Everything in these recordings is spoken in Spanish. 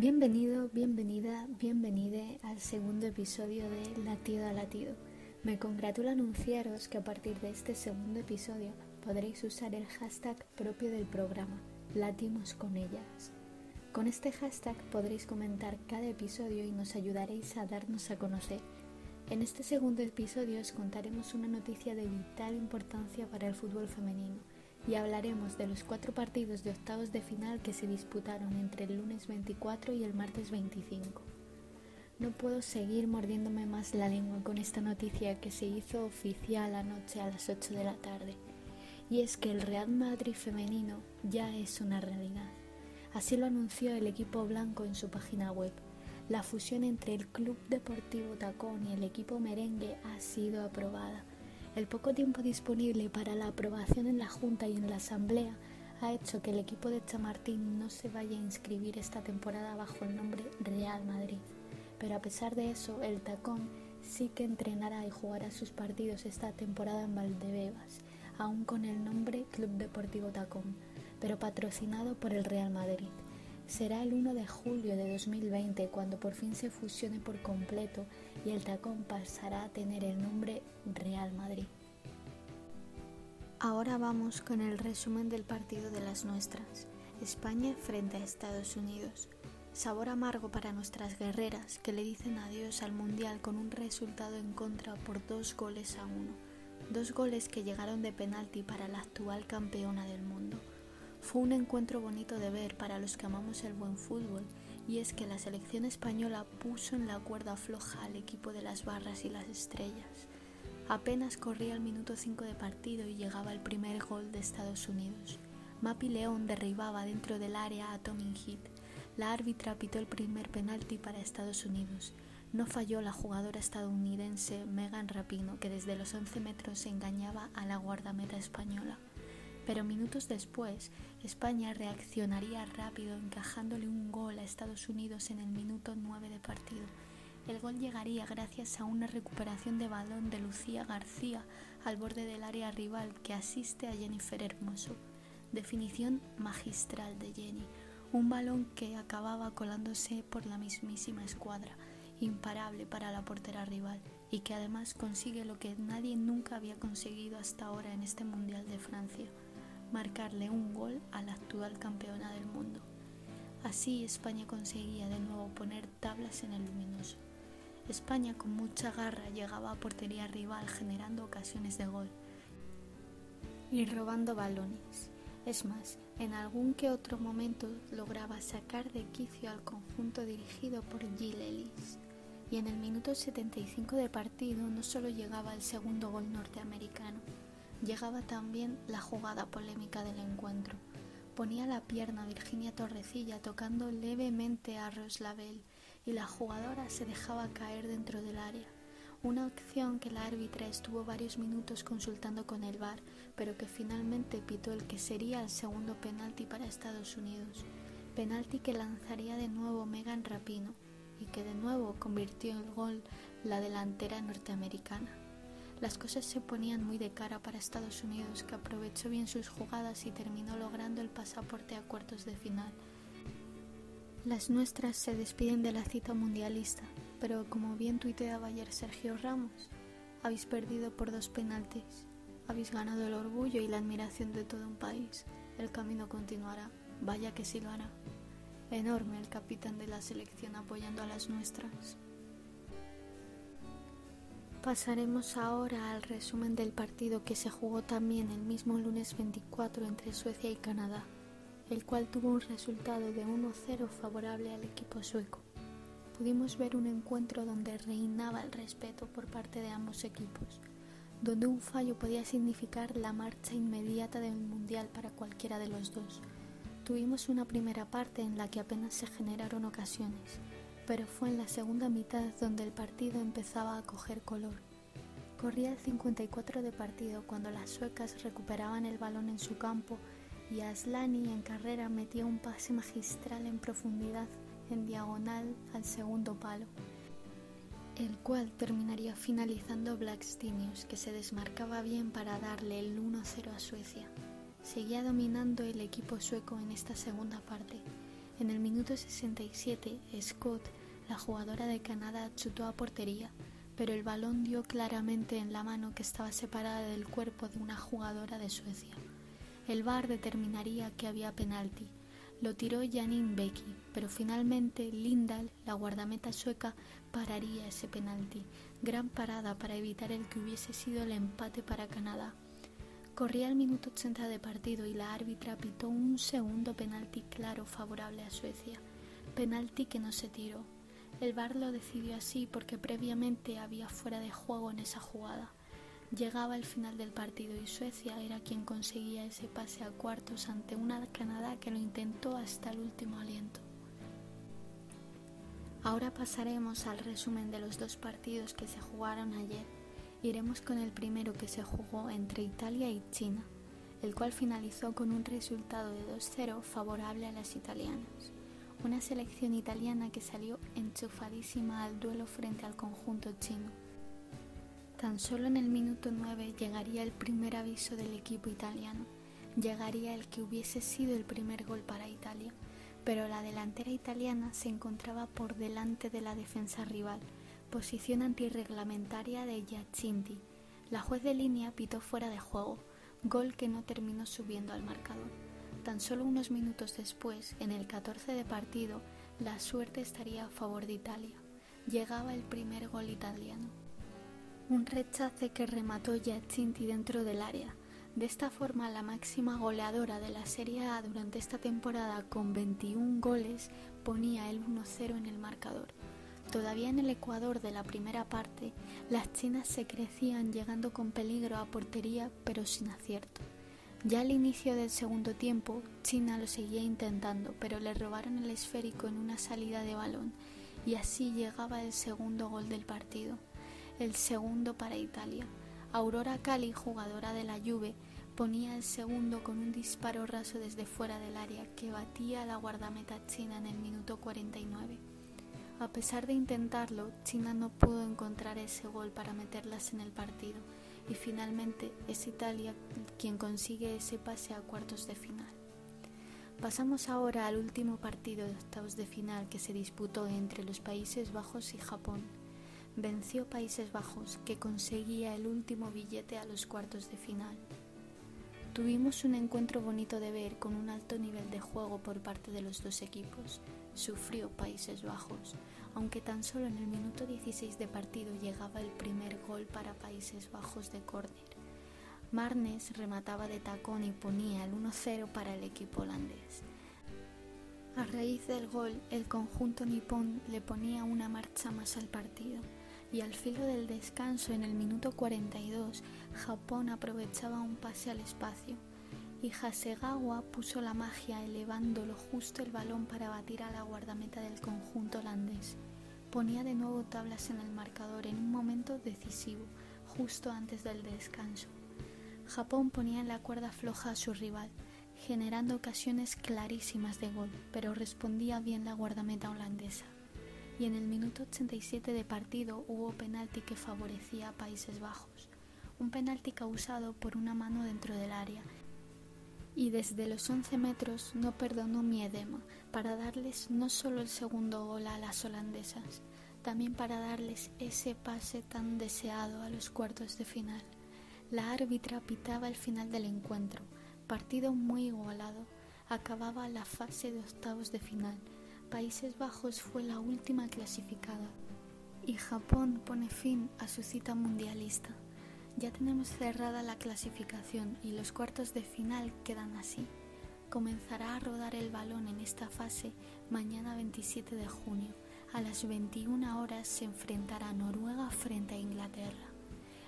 Bienvenido, bienvenida, bienvenide al segundo episodio de Latido a Latido. Me congratula anunciaros que a partir de este segundo episodio podréis usar el hashtag propio del programa, Latimos con ellas. Con este hashtag podréis comentar cada episodio y nos ayudaréis a darnos a conocer. En este segundo episodio os contaremos una noticia de vital importancia para el fútbol femenino y hablaremos de los cuatro partidos de octavos de final que se disputaron entre el lunes 24 y el martes 25. No puedo seguir mordiéndome más la lengua con esta noticia que se hizo oficial anoche a las 8 de la tarde, y es que el Real Madrid femenino ya es una realidad. Así lo anunció el equipo blanco en su página web. La fusión entre el Club Deportivo Tacón y el equipo merengue ha sido aprobada el poco tiempo disponible para la aprobación en la Junta y en la Asamblea ha hecho que el equipo de Chamartín no se vaya a inscribir esta temporada bajo el nombre Real Madrid. Pero a pesar de eso, el Tacón sí que entrenará y jugará sus partidos esta temporada en Valdebebas, aún con el nombre Club Deportivo Tacón, pero patrocinado por el Real Madrid. Será el 1 de julio de 2020 cuando por fin se fusione por completo y el tacón pasará a tener el nombre Real Madrid. Ahora vamos con el resumen del partido de las nuestras. España frente a Estados Unidos. Sabor amargo para nuestras guerreras que le dicen adiós al Mundial con un resultado en contra por dos goles a uno. Dos goles que llegaron de penalti para la actual campeona del mundo. Fue un encuentro bonito de ver para los que amamos el buen fútbol, y es que la selección española puso en la cuerda floja al equipo de las barras y las estrellas. Apenas corría el minuto 5 de partido y llegaba el primer gol de Estados Unidos. Mapi León derribaba dentro del área a Tommy Heath. La árbitra pitó el primer penalti para Estados Unidos. No falló la jugadora estadounidense Megan Rapino, que desde los 11 metros engañaba a la guardameta española pero minutos después España reaccionaría rápido encajándole un gol a Estados Unidos en el minuto 9 de partido. El gol llegaría gracias a una recuperación de balón de Lucía García al borde del área rival que asiste a Jennifer Hermoso. Definición magistral de Jenny, un balón que acababa colándose por la mismísima escuadra, imparable para la portera rival, y que además consigue lo que nadie nunca había conseguido hasta ahora en este Mundial de Francia marcarle un gol a la actual campeona del mundo. Así España conseguía de nuevo poner tablas en el luminoso. España con mucha garra llegaba a portería rival generando ocasiones de gol y robando balones. Es más, en algún que otro momento lograba sacar de quicio al conjunto dirigido por Jill Ellis. Y en el minuto 75 de partido no solo llegaba el segundo gol norteamericano, Llegaba también la jugada polémica del encuentro. Ponía la pierna Virginia Torrecilla tocando levemente a Roslabel y la jugadora se dejaba caer dentro del área. Una opción que la árbitra estuvo varios minutos consultando con el VAR, pero que finalmente pitó el que sería el segundo penalti para Estados Unidos. Penalti que lanzaría de nuevo Megan Rapino y que de nuevo convirtió el gol la delantera norteamericana. Las cosas se ponían muy de cara para Estados Unidos, que aprovechó bien sus jugadas y terminó logrando el pasaporte a cuartos de final. Las nuestras se despiden de la cita mundialista, pero como bien tuiteaba ayer Sergio Ramos, habéis perdido por dos penaltis, habéis ganado el orgullo y la admiración de todo un país. El camino continuará, vaya que sí lo hará. Enorme el capitán de la selección apoyando a las nuestras. Pasaremos ahora al resumen del partido que se jugó también el mismo lunes 24 entre Suecia y Canadá, el cual tuvo un resultado de 1-0 favorable al equipo sueco. Pudimos ver un encuentro donde reinaba el respeto por parte de ambos equipos, donde un fallo podía significar la marcha inmediata del Mundial para cualquiera de los dos. Tuvimos una primera parte en la que apenas se generaron ocasiones, pero fue en la segunda mitad donde el partido empezaba a coger color. Corría el 54 de partido cuando las suecas recuperaban el balón en su campo y Aslani en carrera metía un pase magistral en profundidad en diagonal al segundo palo, el cual terminaría finalizando Blackstenius, que se desmarcaba bien para darle el 1-0 a Suecia. Seguía dominando el equipo sueco en esta segunda parte, En el minuto 67, Scott, la jugadora de Canadá, chutó a portería, pero el balón dio claramente en la mano que estaba separada del cuerpo de una jugadora de Suecia. El VAR determinaría que había penalti. Lo tiró Janine Becky, pero finalmente Lindahl, la guardameta sueca, pararía ese penalti. Gran parada para evitar el que hubiese sido el empate para Canadá. Corría el minuto 80 de partido y la árbitra pitó un segundo penalti claro favorable a Suecia, penalti que no se tiró. El VAR lo decidió así porque previamente había fuera de juego en esa jugada. Llegaba el final del partido y Suecia era quien conseguía ese pase a cuartos ante una Canadá que lo intentó hasta el último aliento. Ahora pasaremos al resumen de los dos partidos que se jugaron ayer Iremos con el primero que se jugó entre Italia y China, el cual finalizó con un resultado de 2-0 favorable a las italianas. Una selección italiana que salió enchufadísima al duelo frente al conjunto chino. Tan solo en el minuto 9 llegaría el primer aviso del equipo italiano, llegaría el que hubiese sido el primer gol para Italia, pero la delantera italiana se encontraba por delante de la defensa rival, Posición antirreglamentaria de Giacinti. La juez de línea pitó fuera de juego, gol que no terminó subiendo al marcador. Tan solo unos minutos después, en el 14 de partido, la suerte estaría a favor de Italia. Llegaba el primer gol italiano. Un rechace que remató Giacinti dentro del área. De esta forma, la máxima goleadora de la Serie A durante esta temporada con 21 goles ponía el 1-0 en el marcador. Todavía en el Ecuador de la primera parte, las chinas se crecían llegando con peligro a portería pero sin acierto. Ya al inicio del segundo tiempo, China lo seguía intentando, pero le robaron el esférico en una salida de balón y así llegaba el segundo gol del partido, el segundo para Italia. Aurora Cali, jugadora de la Juve, ponía el segundo con un disparo raso desde fuera del área que batía a la guardameta china en el minuto 49. A pesar de intentarlo, China no pudo encontrar ese gol para meterlas en el partido y finalmente es Italia quien consigue ese pase a cuartos de final. Pasamos ahora al último partido de octavos de final que se disputó entre los Países Bajos y Japón. Venció Países Bajos, que conseguía el último billete a los cuartos de final. Tuvimos un encuentro bonito de ver con un alto nivel de juego por parte de los dos equipos. Sufrió Países Bajos, aunque tan solo en el minuto 16 de partido llegaba el primer gol para Países Bajos de córner. Marnes remataba de tacón y ponía el 1-0 para el equipo holandés. A raíz del gol, el conjunto nipón le ponía una marcha más al partido y al filo del descanso en el minuto 42 Japón aprovechaba un pase al espacio y Hasegawa puso la magia elevándolo justo el balón para batir a la guardameta del conjunto holandés. Ponía de nuevo tablas en el marcador en un momento decisivo, justo antes del descanso. Japón ponía en la cuerda floja a su rival, generando ocasiones clarísimas de gol, pero respondía bien la guardameta holandesa y en el minuto 87 de partido hubo penalti que favorecía a Países Bajos, un penalti causado por una mano dentro del área. Y desde los 11 metros no perdonó Miedema para darles no solo el segundo gol a las holandesas, también para darles ese pase tan deseado a los cuartos de final. La árbitra pitaba el final del encuentro, partido muy igualado, acababa la fase de octavos de final Países Bajos fue la última clasificada y Japón pone fin a su cita mundialista. Ya tenemos cerrada la clasificación y los cuartos de final quedan así. Comenzará a rodar el balón en esta fase mañana 27 de junio. A las 21 horas se enfrentará Noruega frente a Inglaterra.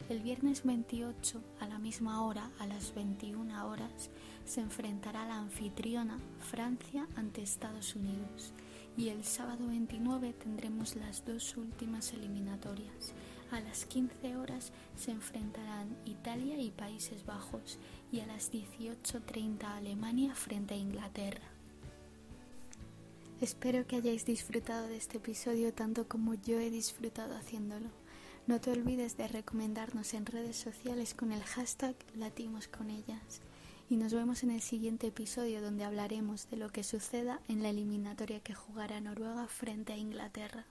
El viernes 28, a la misma hora, a las 21 horas, se enfrentará la anfitriona Francia ante Estados Unidos y el sábado 29 tendremos las dos últimas eliminatorias. A las 15 horas se enfrentarán Italia y Países Bajos y a las 18.30 Alemania frente a Inglaterra. Espero que hayáis disfrutado de este episodio tanto como yo he disfrutado haciéndolo. No te olvides de recomendarnos en redes sociales con el hashtag Latimos con ellas y nos vemos en el siguiente episodio donde hablaremos de lo que suceda en la eliminatoria que jugará Noruega frente a Inglaterra.